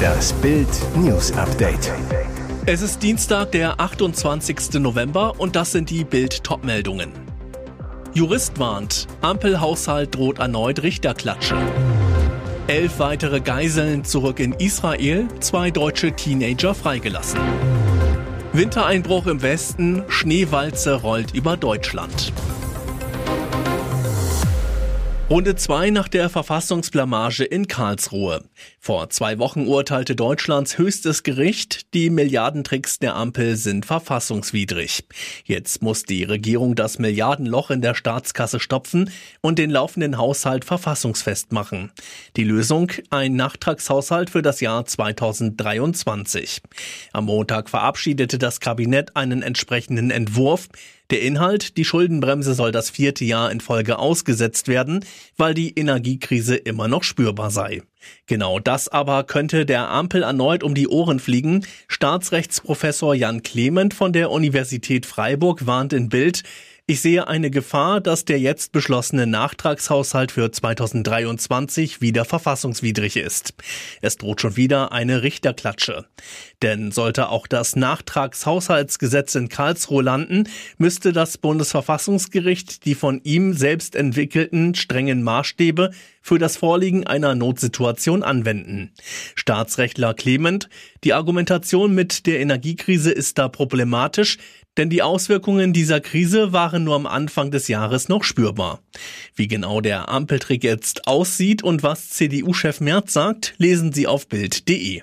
Das Bild News Update. Es ist Dienstag, der 28. November und das sind die Bild Topmeldungen. Jurist warnt, Ampelhaushalt droht erneut Richterklatsche. Elf weitere Geiseln zurück in Israel, zwei deutsche Teenager freigelassen. Wintereinbruch im Westen, Schneewalze rollt über Deutschland. Runde 2 nach der Verfassungsblamage in Karlsruhe. Vor zwei Wochen urteilte Deutschlands höchstes Gericht, die Milliardentricks der Ampel sind verfassungswidrig. Jetzt muss die Regierung das Milliardenloch in der Staatskasse stopfen und den laufenden Haushalt verfassungsfest machen. Die Lösung ein Nachtragshaushalt für das Jahr 2023. Am Montag verabschiedete das Kabinett einen entsprechenden Entwurf, der Inhalt, die Schuldenbremse soll das vierte Jahr in Folge ausgesetzt werden, weil die Energiekrise immer noch spürbar sei. Genau das aber könnte der Ampel erneut um die Ohren fliegen. Staatsrechtsprofessor Jan Clement von der Universität Freiburg warnt in Bild, ich sehe eine Gefahr, dass der jetzt beschlossene Nachtragshaushalt für 2023 wieder verfassungswidrig ist. Es droht schon wieder eine Richterklatsche. Denn sollte auch das Nachtragshaushaltsgesetz in Karlsruhe landen, müsste das Bundesverfassungsgericht die von ihm selbst entwickelten strengen Maßstäbe für das Vorliegen einer Notsituation anwenden. Staatsrechtler Clement, die Argumentation mit der Energiekrise ist da problematisch, denn die Auswirkungen dieser Krise waren nur am Anfang des Jahres noch spürbar. Wie genau der Ampeltrick jetzt aussieht und was CDU-Chef Merz sagt, lesen Sie auf Bild.de.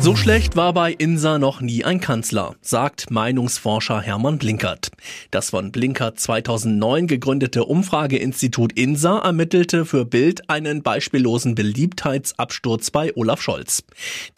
So schlecht war bei INSA noch nie ein Kanzler, sagt Meinungsforscher Hermann Blinkert. Das von Blinkert 2009 gegründete Umfrageinstitut INSA ermittelte für Bild einen beispiellosen Beliebtheitsabsturz bei Olaf Scholz.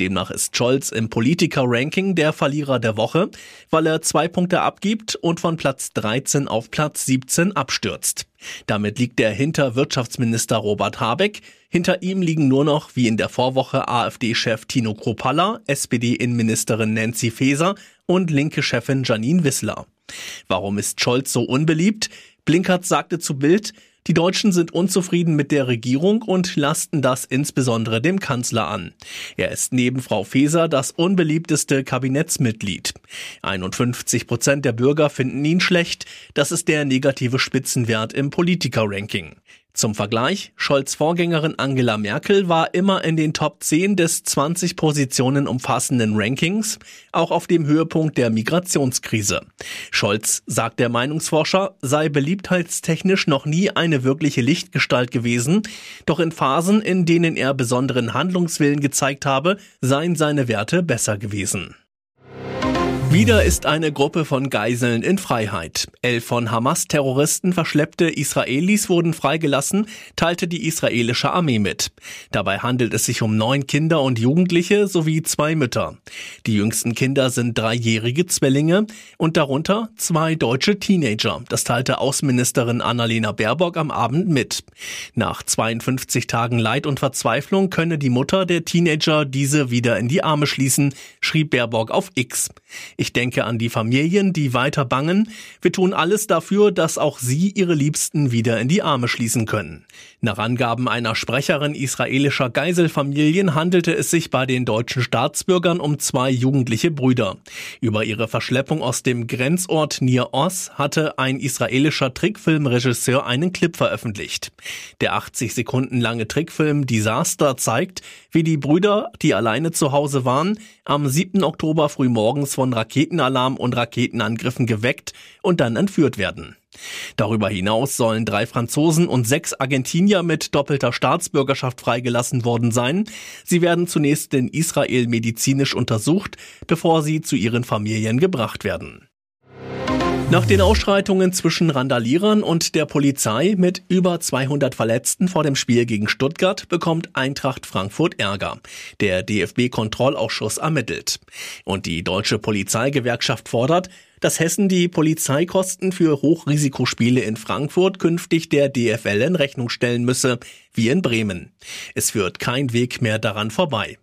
Demnach ist Scholz im Politiker-Ranking der Verlierer der Woche, weil er zwei Punkte abgibt und von Platz 13 auf Platz 17 abstürzt. Damit liegt er hinter Wirtschaftsminister Robert Habeck. Hinter ihm liegen nur noch, wie in der Vorwoche, AfD-Chef Tino Kropalla, SPD-Innenministerin Nancy Faeser und linke Chefin Janine Wissler. Warum ist Scholz so unbeliebt? Blinkert sagte zu Bild, die Deutschen sind unzufrieden mit der Regierung und lasten das insbesondere dem Kanzler an. Er ist neben Frau Faeser das unbeliebteste Kabinettsmitglied. 51 Prozent der Bürger finden ihn schlecht. Das ist der negative Spitzenwert im Politiker-Ranking. Zum Vergleich, Scholz Vorgängerin Angela Merkel war immer in den Top 10 des 20 Positionen umfassenden Rankings, auch auf dem Höhepunkt der Migrationskrise. Scholz, sagt der Meinungsforscher, sei beliebtheitstechnisch noch nie eine wirkliche Lichtgestalt gewesen, doch in Phasen, in denen er besonderen Handlungswillen gezeigt habe, seien seine Werte besser gewesen. Wieder ist eine Gruppe von Geiseln in Freiheit. Elf von Hamas-Terroristen verschleppte Israelis wurden freigelassen, teilte die israelische Armee mit. Dabei handelt es sich um neun Kinder und Jugendliche sowie zwei Mütter. Die jüngsten Kinder sind dreijährige Zwillinge und darunter zwei deutsche Teenager. Das teilte Außenministerin Annalena Baerbock am Abend mit. Nach 52 Tagen Leid und Verzweiflung könne die Mutter der Teenager diese wieder in die Arme schließen, schrieb Baerbock auf X. Ich denke an die Familien, die weiter bangen. Wir tun alles dafür, dass auch sie ihre Liebsten wieder in die Arme schließen können. Nach Angaben einer Sprecherin israelischer Geiselfamilien handelte es sich bei den deutschen Staatsbürgern um zwei jugendliche Brüder. Über ihre Verschleppung aus dem Grenzort Nir Oz hatte ein israelischer Trickfilmregisseur einen Clip veröffentlicht. Der 80 Sekunden lange Trickfilm Disaster zeigt, wie die Brüder, die alleine zu Hause waren, am 7. Oktober frühmorgens von Raketenalarm und Raketenangriffen geweckt und dann entführt werden. Darüber hinaus sollen drei Franzosen und sechs Argentinier mit doppelter Staatsbürgerschaft freigelassen worden sein. Sie werden zunächst in Israel medizinisch untersucht, bevor sie zu ihren Familien gebracht werden. Nach den Ausschreitungen zwischen Randalierern und der Polizei mit über 200 Verletzten vor dem Spiel gegen Stuttgart bekommt Eintracht Frankfurt Ärger. Der DFB-Kontrollausschuss ermittelt. Und die deutsche Polizeigewerkschaft fordert, dass Hessen die Polizeikosten für Hochrisikospiele in Frankfurt künftig der DFL in Rechnung stellen müsse, wie in Bremen. Es führt kein Weg mehr daran vorbei.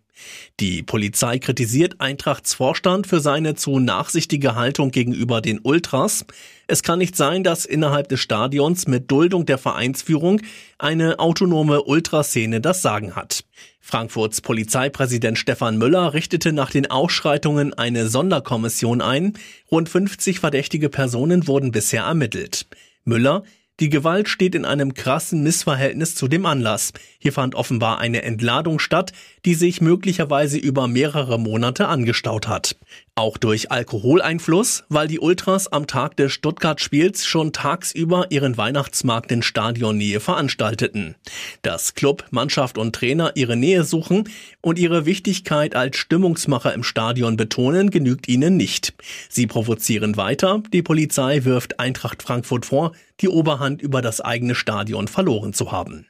Die Polizei kritisiert Eintrachts Vorstand für seine zu nachsichtige Haltung gegenüber den Ultras. Es kann nicht sein, dass innerhalb des Stadions mit Duldung der Vereinsführung eine autonome Ultraszene das Sagen hat. Frankfurts Polizeipräsident Stefan Müller richtete nach den Ausschreitungen eine Sonderkommission ein. Rund 50 verdächtige Personen wurden bisher ermittelt. Müller die Gewalt steht in einem krassen Missverhältnis zu dem Anlass. Hier fand offenbar eine Entladung statt, die sich möglicherweise über mehrere Monate angestaut hat. Auch durch Alkoholeinfluss, weil die Ultras am Tag des Stuttgart-Spiels schon tagsüber ihren Weihnachtsmarkt in Stadionnähe veranstalteten. Dass Club, Mannschaft und Trainer ihre Nähe suchen und ihre Wichtigkeit als Stimmungsmacher im Stadion betonen, genügt ihnen nicht. Sie provozieren weiter. Die Polizei wirft Eintracht Frankfurt vor, die Oberhand über das eigene Stadion verloren zu haben.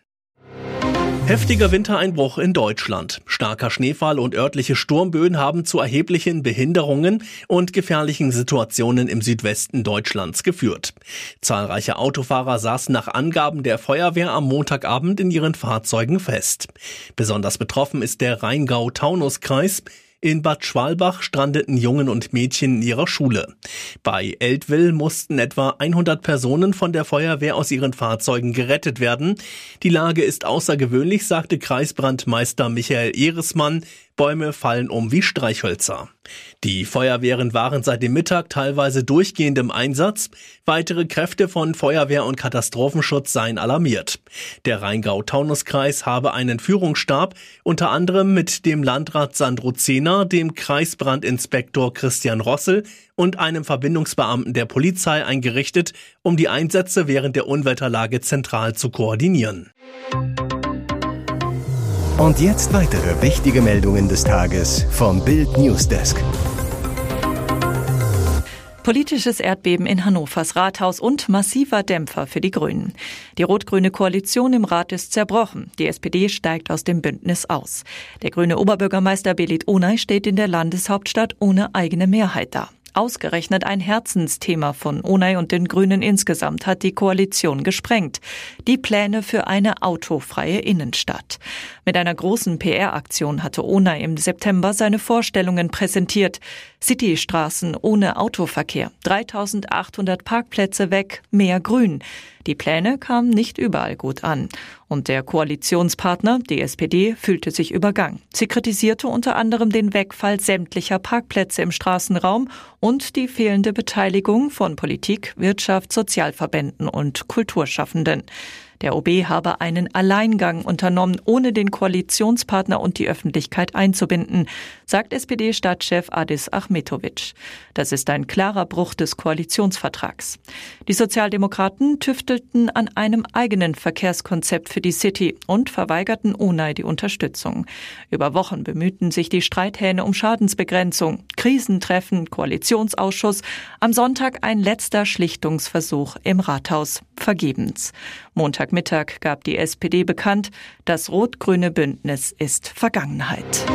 Heftiger Wintereinbruch in Deutschland. Starker Schneefall und örtliche Sturmböen haben zu erheblichen Behinderungen und gefährlichen Situationen im Südwesten Deutschlands geführt. Zahlreiche Autofahrer saßen nach Angaben der Feuerwehr am Montagabend in ihren Fahrzeugen fest. Besonders betroffen ist der Rheingau-Taunus-Kreis. In Bad Schwalbach strandeten Jungen und Mädchen in ihrer Schule. Bei Eltville mussten etwa 100 Personen von der Feuerwehr aus ihren Fahrzeugen gerettet werden. Die Lage ist außergewöhnlich, sagte Kreisbrandmeister Michael Ehresmann. Bäume fallen um wie Streichhölzer. Die Feuerwehren waren seit dem Mittag teilweise durchgehend im Einsatz. Weitere Kräfte von Feuerwehr und Katastrophenschutz seien alarmiert. Der Rheingau-Taunus-Kreis habe einen Führungsstab, unter anderem mit dem Landrat Sandro Zehner, dem Kreisbrandinspektor Christian Rossel und einem Verbindungsbeamten der Polizei eingerichtet, um die Einsätze während der Unwetterlage zentral zu koordinieren. Und jetzt weitere wichtige Meldungen des Tages vom Bild Newsdesk. Politisches Erdbeben in Hannovers Rathaus und massiver Dämpfer für die Grünen. Die rot-grüne Koalition im Rat ist zerbrochen. Die SPD steigt aus dem Bündnis aus. Der grüne Oberbürgermeister Belit Onay steht in der Landeshauptstadt ohne eigene Mehrheit da. Ausgerechnet ein Herzensthema von Onay und den Grünen insgesamt hat die Koalition gesprengt. Die Pläne für eine autofreie Innenstadt. Mit einer großen PR-Aktion hatte Onay im September seine Vorstellungen präsentiert. Citystraßen ohne Autoverkehr, 3800 Parkplätze weg, mehr Grün. Die Pläne kamen nicht überall gut an. Und der Koalitionspartner, die SPD, fühlte sich übergangen. Sie kritisierte unter anderem den Wegfall sämtlicher Parkplätze im Straßenraum und die fehlende Beteiligung von Politik, Wirtschaft, Sozialverbänden und Kulturschaffenden. Der OB habe einen Alleingang unternommen, ohne den Koalitionspartner und die Öffentlichkeit einzubinden, sagt SPD-Stadtchef Adis Achmetovic. Das ist ein klarer Bruch des Koalitionsvertrags. Die Sozialdemokraten tüftelten an einem eigenen Verkehrskonzept für die City und verweigerten Unai die Unterstützung. Über Wochen bemühten sich die Streithähne um Schadensbegrenzung, Krisentreffen, Koalitionsausschuss, am Sonntag ein letzter Schlichtungsversuch im Rathaus. Vergebens. Montagmittag gab die SPD bekannt, das rot-grüne Bündnis ist Vergangenheit.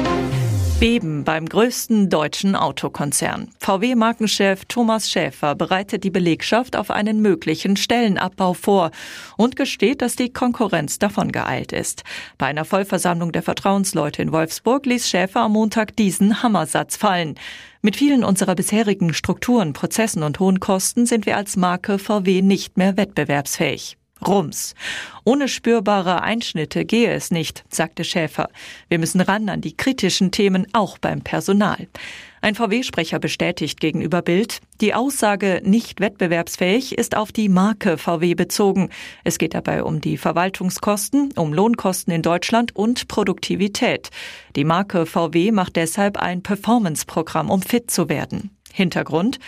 Beben beim größten deutschen Autokonzern. VW-Markenchef Thomas Schäfer bereitet die Belegschaft auf einen möglichen Stellenabbau vor und gesteht, dass die Konkurrenz davon geeilt ist. Bei einer Vollversammlung der Vertrauensleute in Wolfsburg ließ Schäfer am Montag diesen Hammersatz fallen. Mit vielen unserer bisherigen Strukturen, Prozessen und hohen Kosten sind wir als Marke VW nicht mehr wettbewerbsfähig. Rums. Ohne spürbare Einschnitte gehe es nicht, sagte Schäfer. Wir müssen ran an die kritischen Themen, auch beim Personal. Ein VW-Sprecher bestätigt gegenüber Bild, die Aussage nicht wettbewerbsfähig ist auf die Marke VW bezogen. Es geht dabei um die Verwaltungskosten, um Lohnkosten in Deutschland und Produktivität. Die Marke VW macht deshalb ein Performance-Programm, um fit zu werden. Hintergrund.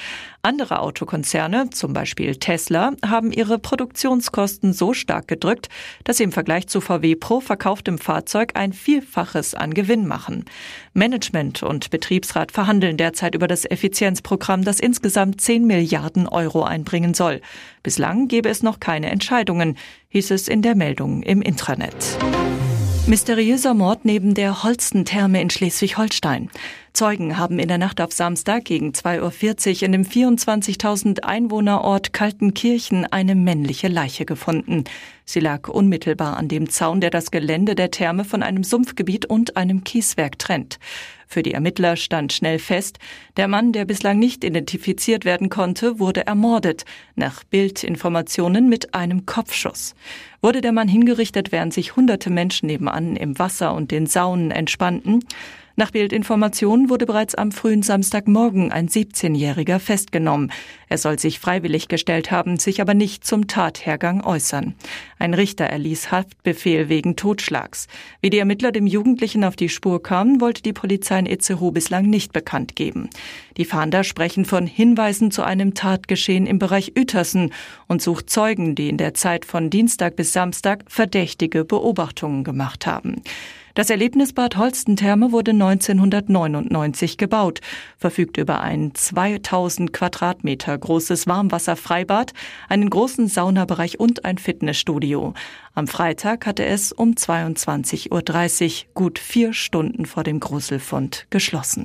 Andere Autokonzerne, zum Beispiel Tesla, haben ihre Produktionskosten so stark gedrückt, dass sie im Vergleich zu VW pro verkauftem Fahrzeug ein Vielfaches an Gewinn machen. Management und Betriebsrat verhandeln derzeit über das Effizienzprogramm, das insgesamt 10 Milliarden Euro einbringen soll. Bislang gebe es noch keine Entscheidungen, hieß es in der Meldung im Intranet. Mysteriöser Mord neben der Holstentherme in Schleswig-Holstein. Zeugen haben in der Nacht auf Samstag gegen 2.40 Uhr in dem 24.000 Einwohnerort Kaltenkirchen eine männliche Leiche gefunden. Sie lag unmittelbar an dem Zaun, der das Gelände der Therme von einem Sumpfgebiet und einem Kieswerk trennt. Für die Ermittler stand schnell fest, der Mann, der bislang nicht identifiziert werden konnte, wurde ermordet, nach Bildinformationen mit einem Kopfschuss. Wurde der Mann hingerichtet, während sich hunderte Menschen nebenan im Wasser und den Saunen entspannten? Nach Bildinformationen wurde bereits am frühen Samstagmorgen ein 17-Jähriger festgenommen. Er soll sich freiwillig gestellt haben, sich aber nicht zum Tathergang äußern. Ein Richter erließ Haftbefehl wegen Totschlags. Wie die Ermittler dem Jugendlichen auf die Spur kamen, wollte die Polizei in Itzehoe bislang nicht bekannt geben. Die Fahnder sprechen von Hinweisen zu einem Tatgeschehen im Bereich Uetersen und sucht Zeugen, die in der Zeit von Dienstag bis Samstag verdächtige Beobachtungen gemacht haben. Das Erlebnisbad Holstentherme wurde 1999 gebaut, verfügt über ein 2000 Quadratmeter großes Warmwasserfreibad, einen großen Saunabereich und ein Fitnessstudio. Am Freitag hatte es um 22.30 Uhr, gut vier Stunden vor dem Gruselfund, geschlossen.